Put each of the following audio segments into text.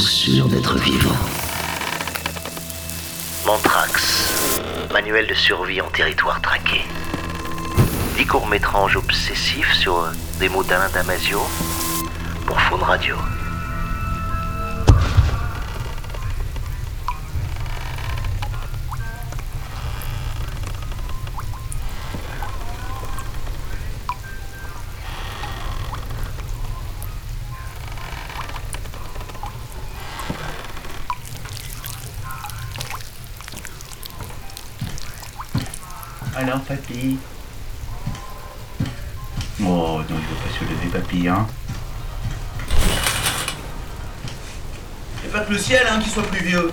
sûrs d'être vivants. Mantrax, manuel de survie en territoire traqué. Dix courts-métrages obsessifs sur des mots Damasio pour Faune Radio. Alors, papy Oh, non, il ne veut pas se lever, papy, hein C'est pas que le ciel, hein, qui soit plus vieux.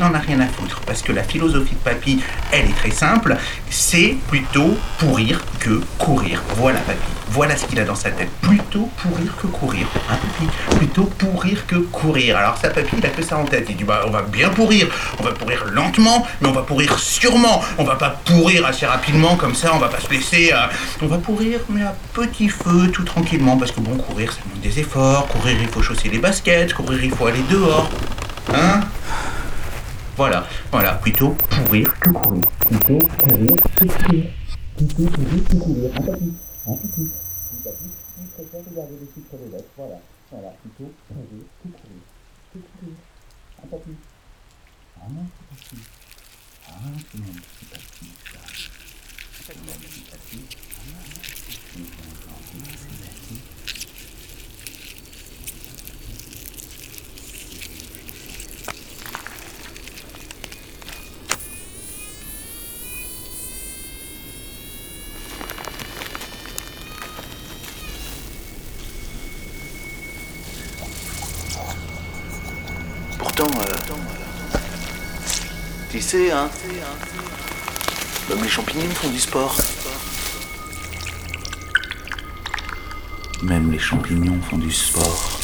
Papy, il en a rien à foutre, parce que la philosophie de papy, elle est très simple, c'est plutôt pourrir que courir. Voilà, papy. Voilà ce qu'il a dans sa tête. Plutôt pourrir que courir. Hein, papy? Plutôt pourrir que courir. Alors ça, papy, il a que ça en tête. Il dit, bah, on va bien pourrir. On va pourrir lentement, mais on va pourrir sûrement. On va pas pourrir assez rapidement, comme ça, on va pas se laisser... à- On va pourrir, mais à petit feu, tout tranquillement, parce que bon, courir, ça demande des efforts. Courir, il faut chausser les baskets. Courir, il faut aller dehors. Hein? Voilà, voilà. Plutôt courir. Que courir. Plutôt pourrir que courir. Hein, Hein, des lettres. Voilà, voilà. Plutôt courir. Que courir. Hein, Ah. Ah. Ah c'est papy. Pourtant, euh, tu sais, hein, même les champignons font du sport. Même les champignons font du sport.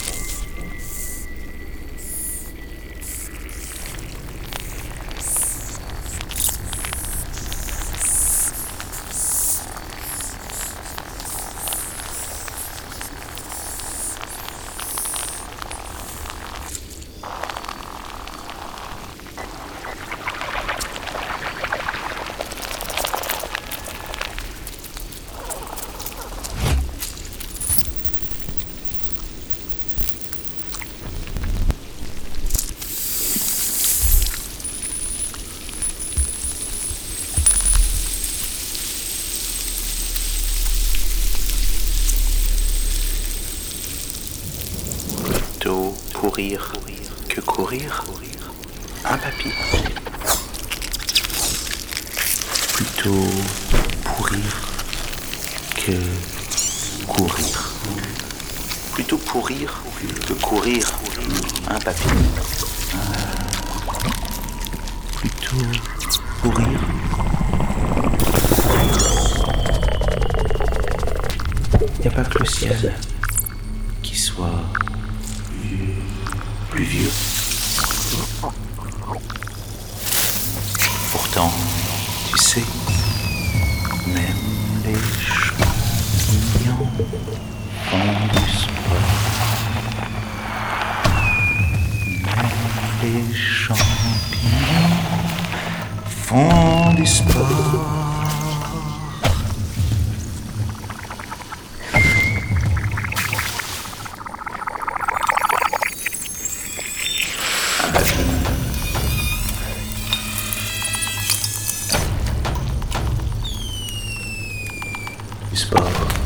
Que courir. Un papy. Plutôt pourrir que courir. Plutôt pourrir que courir. Un papy. Plutôt pourrir. Y a pas que le ciel qui soit plus vieux. Pourtant, tu sais, même les champignons font du sport. Même les champignons font du sport. Du